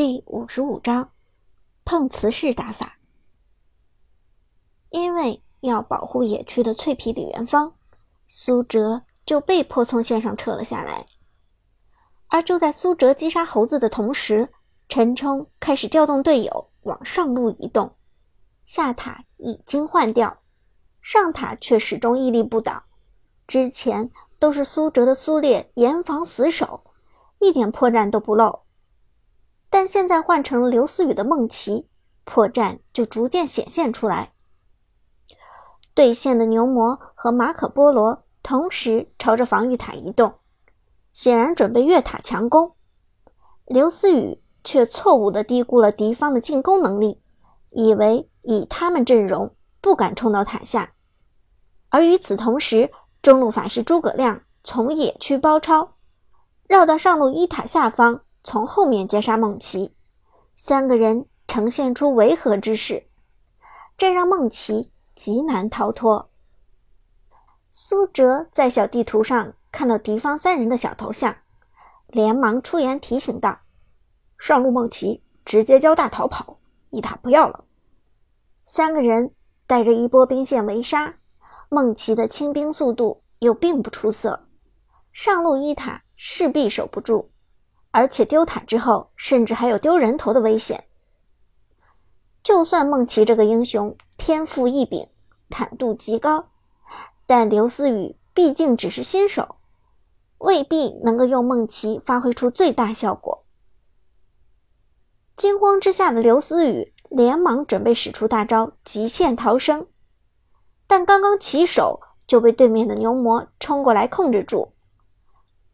第五十五章碰瓷式打法。因为要保护野区的脆皮李元芳，苏哲就被迫从线上撤了下来。而就在苏哲击杀猴子的同时，陈冲开始调动队友往上路移动。下塔已经换掉，上塔却始终屹立不倒。之前都是苏哲的苏烈严防死守，一点破绽都不露。但现在换成了刘思雨的梦奇，破绽就逐渐显现出来。对线的牛魔和马可波罗同时朝着防御塔移动，显然准备越塔强攻。刘思雨却错误地低估了敌方的进攻能力，以为以他们阵容不敢冲到塔下。而与此同时，中路法师诸葛亮从野区包抄，绕到上路一塔下方。从后面截杀孟琪，三个人呈现出围合之势，这让孟琪极难逃脱。苏哲在小地图上看到敌方三人的小头像，连忙出言提醒道：“上路孟琪直接交大逃跑，一塔不要了。”三个人带着一波兵线围杀，孟琪的清兵速度又并不出色，上路一塔势必守不住。而且丢塔之后，甚至还有丢人头的危险。就算梦琪这个英雄天赋异禀，坦度极高，但刘思雨毕竟只是新手，未必能够用梦琪发挥出最大效果。惊慌之下的刘思雨连忙准备使出大招极限逃生，但刚刚起手就被对面的牛魔冲过来控制住。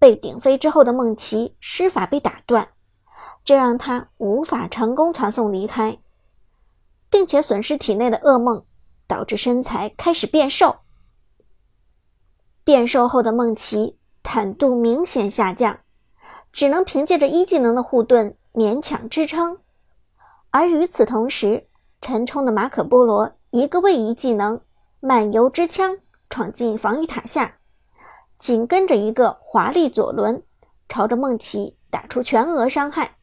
被顶飞之后的梦琪施法被打断，这让他无法成功传送离开，并且损失体内的噩梦，导致身材开始变瘦。变瘦后的梦琪坦度明显下降，只能凭借着一技能的护盾勉强支撑。而与此同时，陈冲的马可波罗一个位移技能漫游之枪闯进防御塔下。紧跟着一个华丽左轮，朝着梦琪打出全额伤害。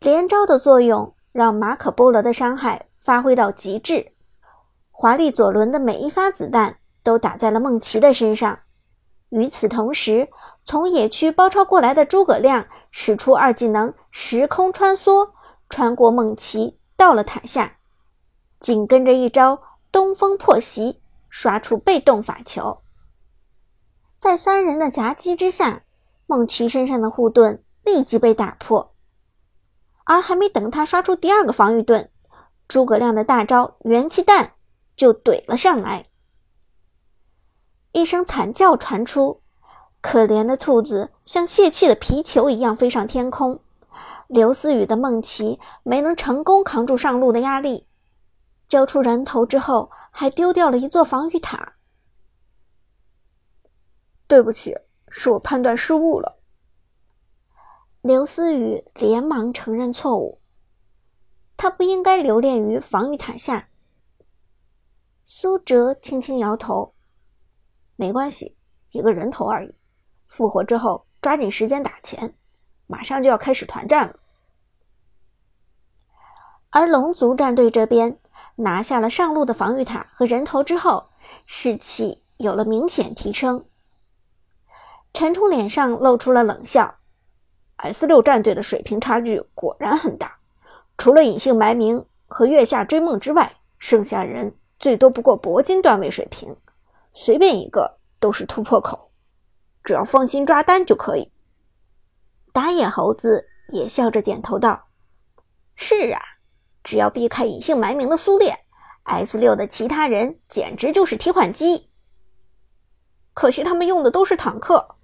连招的作用让马可波罗的伤害发挥到极致，华丽左轮的每一发子弹都打在了梦琪的身上。与此同时，从野区包抄过来的诸葛亮使出二技能时空穿梭，穿过梦琪到了塔下，紧跟着一招东风破袭，刷出被动法球。在三人的夹击之下，孟琪身上的护盾立即被打破，而还没等他刷出第二个防御盾，诸葛亮的大招元气弹就怼了上来。一声惨叫传出，可怜的兔子像泄气的皮球一样飞上天空。刘思雨的梦琪没能成功扛住上路的压力，交出人头之后，还丢掉了一座防御塔。对不起，是我判断失误了。刘思雨连忙承认错误，他不应该留恋于防御塔下。苏哲轻轻摇头：“没关系，一个人头而已。复活之后，抓紧时间打钱，马上就要开始团战了。”而龙族战队这边拿下了上路的防御塔和人头之后，士气有了明显提升。陈冲脸上露出了冷笑：“S 六战队的水平差距果然很大，除了隐姓埋名和月下追梦之外，剩下人最多不过铂金段位水平，随便一个都是突破口，只要放心抓单就可以。”打野猴子也笑着点头道：“是啊，只要避开隐姓埋名的苏烈，S 六的其他人简直就是提款机。可惜他们用的都是坦克。”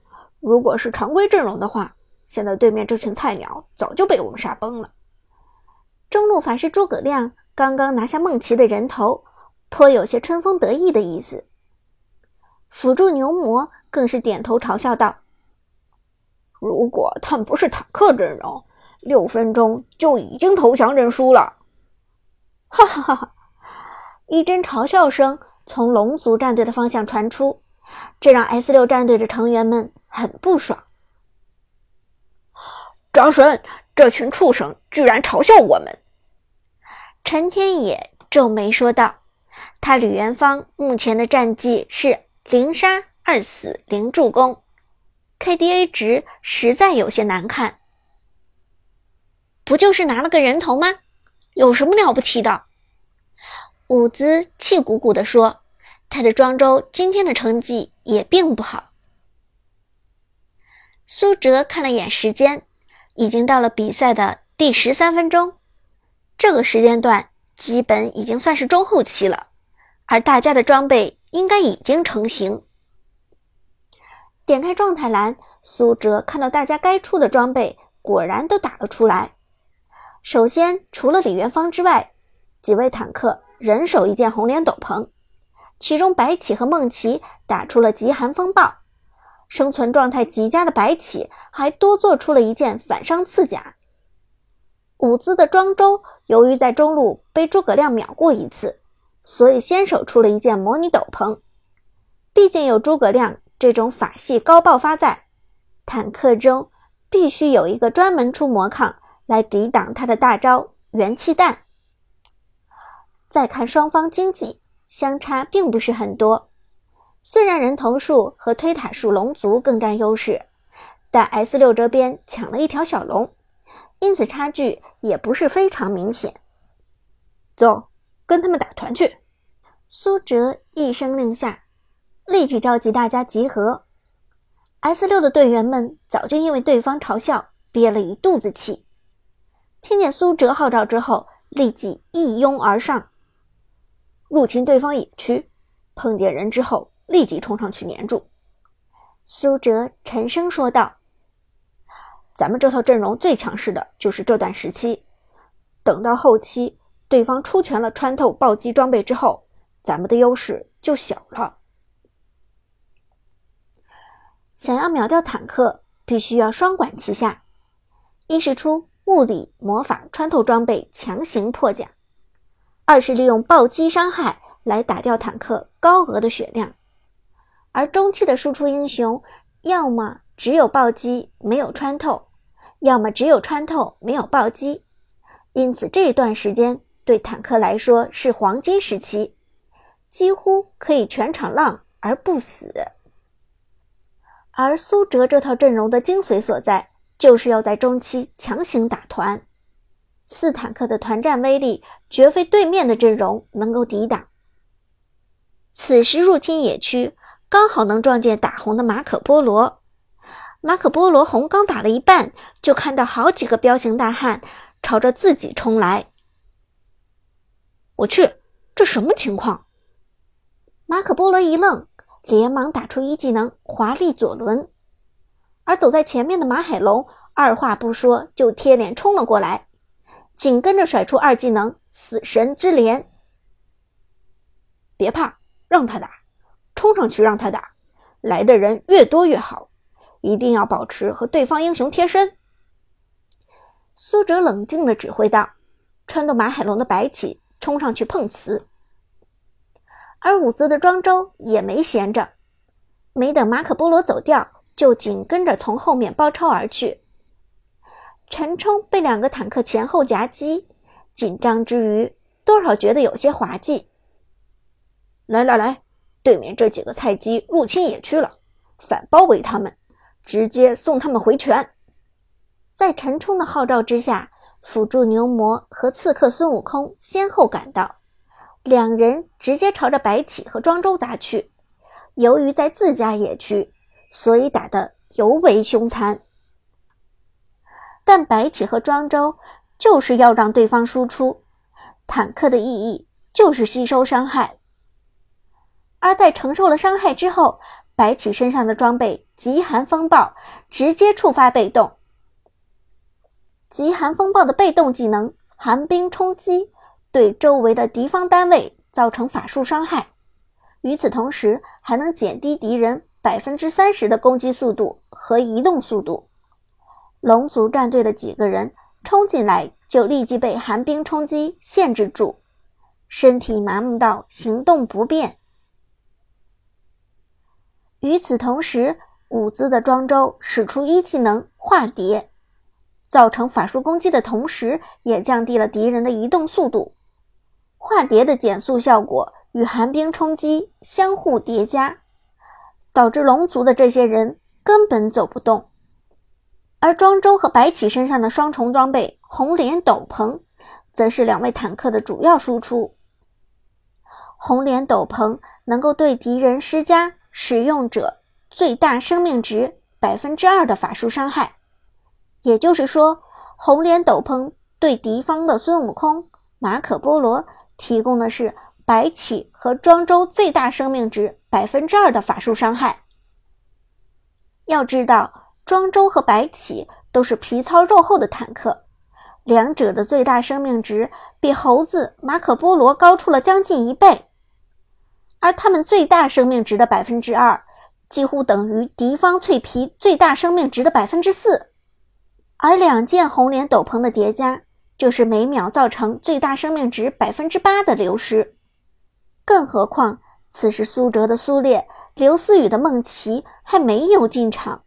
如果是常规阵容的话，现在对面这群菜鸟早就被我们杀崩了。中路法师诸葛亮刚刚拿下梦琪的人头，颇有些春风得意的意思。辅助牛魔更是点头嘲笑道：“如果他们不是坦克阵容，六分钟就已经投降认输了。”哈哈哈哈！一阵嘲笑声从龙族战队的方向传出，这让 S 六战队的成员们。很不爽，张神，这群畜生居然嘲笑我们！陈天野皱眉说道：“他吕元芳目前的战绩是零杀二死零助攻，KDA 值实在有些难看。不就是拿了个人头吗？有什么了不起的？”伍兹气鼓鼓地说：“他的庄周今天的成绩也并不好。”苏哲看了眼时间，已经到了比赛的第十三分钟。这个时间段基本已经算是中后期了，而大家的装备应该已经成型。点开状态栏，苏哲看到大家该出的装备果然都打了出来。首先，除了李元芳之外，几位坦克人手一件红莲斗篷，其中白起和梦琪打出了极寒风暴，生存状态极佳的白起还多做出了一件反伤刺甲。伍兹的庄周由于在中路被诸葛亮秒过一次，所以先手出了一件模拟斗篷。毕竟有诸葛亮这种法系高爆发在，坦克中必须有一个专门出魔抗来抵挡他的大招元气弹。再看双方经济相差并不是很多，虽然人头数和推塔数龙族更占优势，但 S 六这边抢了一条小龙。因此，差距也不是非常明显。走，跟他们打团去！苏哲一声令下，立即召集大家集合。S 六的队员们早就因为对方嘲笑憋了一肚子气，听见苏哲号召之后，立即一拥而上，入侵对方野区。碰见人之后，立即冲上去粘住。苏哲沉声说道。咱们这套阵容最强势的就是这段时期，等到后期对方出全了穿透暴击装备之后，咱们的优势就小了。想要秒掉坦克，必须要双管齐下：一是出物理、魔法穿透装备强行破甲；二是利用暴击伤害来打掉坦克高额的血量。而中期的输出英雄，要么只有暴击没有穿透，要么只有穿透没有暴击，因此这一段时间对坦克来说是黄金时期，几乎可以全场浪而不死。而苏哲这套阵容的精髓所在，就是要在中期强行打团，四坦克的团战威力绝非对面的阵容能够抵挡。此时入侵野区，刚好能撞见打红的马可波罗。马可波罗红刚打了一半，就看到好几个彪形大汉朝着自己冲来。我去，这什么情况？马可波罗一愣，连忙打出一技能华丽左轮，而走在前面的马海龙二话不说就贴脸冲了过来，紧跟着甩出二技能死神之镰。别怕，让他打，冲上去让他打，来的人越多越好。一定要保持和对方英雄贴身。苏哲冷静地指挥道：“穿的马海龙的白起冲上去碰瓷，而伍兹的庄周也没闲着，没等马可波罗走掉，就紧跟着从后面包抄而去。陈冲被两个坦克前后夹击，紧张之余多少觉得有些滑稽。来来来，对面这几个菜鸡入侵野区了，反包围他们。”直接送他们回泉。在陈冲的号召之下，辅助牛魔和刺客孙悟空先后赶到，两人直接朝着白起和庄周砸去。由于在自家野区，所以打得尤为凶残。但白起和庄周就是要让对方输出，坦克的意义就是吸收伤害，而在承受了伤害之后。白起身上的装备极寒风暴直接触发被动，极寒风暴的被动技能寒冰冲击对周围的敌方单位造成法术伤害，与此同时还能减低敌人百分之三十的攻击速度和移动速度。龙族战队的几个人冲进来就立即被寒冰冲击限制住，身体麻木到行动不便。与此同时，伍兹的庄周使出一技能化蝶，造成法术攻击的同时，也降低了敌人的移动速度。化蝶的减速效果与寒冰冲击相互叠加，导致龙族的这些人根本走不动。而庄周和白起身上的双重装备红莲斗篷，则是两位坦克的主要输出。红莲斗篷能够对敌人施加使用者最大生命值百分之二的法术伤害。也就是说，红莲斗篷对敌方的孙悟空、马可波罗提供的是白起和庄周最大生命值百分之二的法术伤害。要知道，庄周和白起都是皮糙肉厚的坦克，两者的最大生命值比猴子、马可波罗高出了将近一倍，而他们最大生命值的百分之二，几乎等于敌方脆皮最大生命值的百分之四。而两件红莲斗篷的叠加，就是每秒造成最大生命值百分之八的流失。更何况，此时苏哲的苏烈、刘思雨的梦琪还没有进场。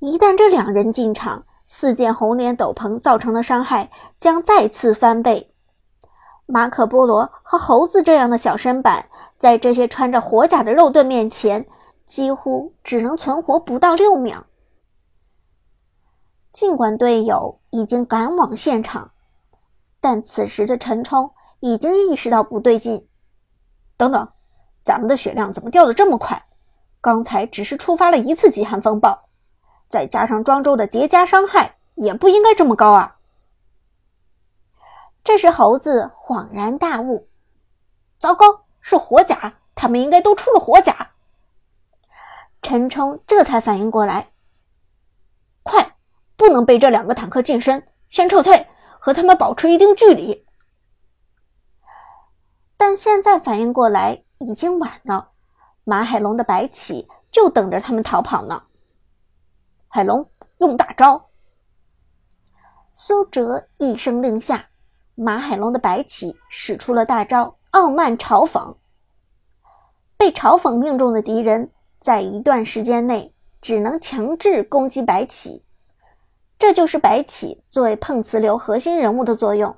一旦这两人进场，四件红莲斗篷造成的伤害将再次翻倍。马可波罗和猴子这样的小身板，在这些穿着火甲的肉盾面前，几乎只能存活不到六秒。尽管队友已经赶往现场，但此时的陈冲已经意识到不对劲。等等，咱们的血量怎么掉的这么快？刚才只是触发了一次极寒风暴，再加上庄周的叠加伤害，也不应该这么高啊！这时猴子恍然大悟：糟糕，是火甲！他们应该都出了火甲。陈冲这才反应过来，快！不能被这两个坦克近身，先撤退，和他们保持一定距离。但现在反应过来已经晚了，马海龙的白起就等着他们逃跑呢。海龙用大招，苏哲一声令下，马海龙的白起使出了大招傲慢嘲讽。被嘲讽命中的敌人，在一段时间内只能强制攻击白起。这就是白起作为碰瓷流核心人物的作用。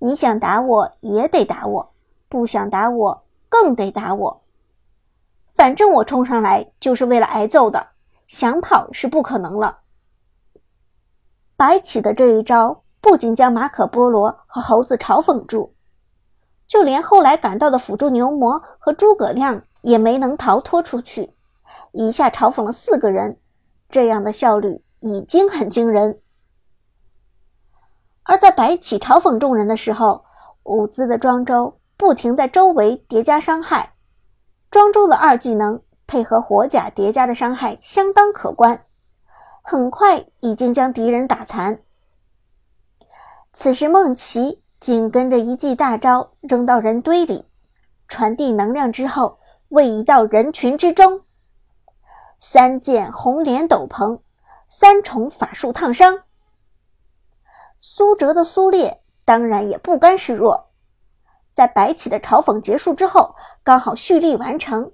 你想打我也得打我，不想打我更得打我。反正我冲上来就是为了挨揍的，想跑是不可能了。白起的这一招不仅将马可波罗和猴子嘲讽住，就连后来赶到的辅助牛魔和诸葛亮也没能逃脱出去，一下嘲讽了四个人，这样的效率。已经很惊人，而在白起嘲讽众人的时候，舞姿的庄周不停在周围叠加伤害。庄周的二技能配合火甲叠加的伤害相当可观，很快已经将敌人打残。此时梦琪紧跟着一记大招扔到人堆里，传递能量之后位移到人群之中，三件红莲斗篷。三重法术烫伤，苏哲的苏烈当然也不甘示弱，在白起的嘲讽结束之后，刚好蓄力完成。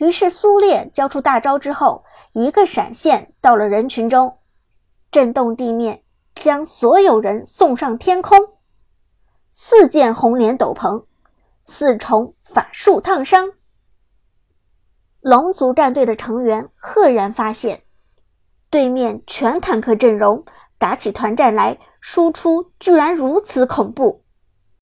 于是苏烈交出大招之后，一个闪现到了人群中，震动地面，将所有人送上天空。四件红莲斗篷，四重法术烫伤。龙族战队的成员赫然发现。对面全坦克阵容打起团战来，输出居然如此恐怖。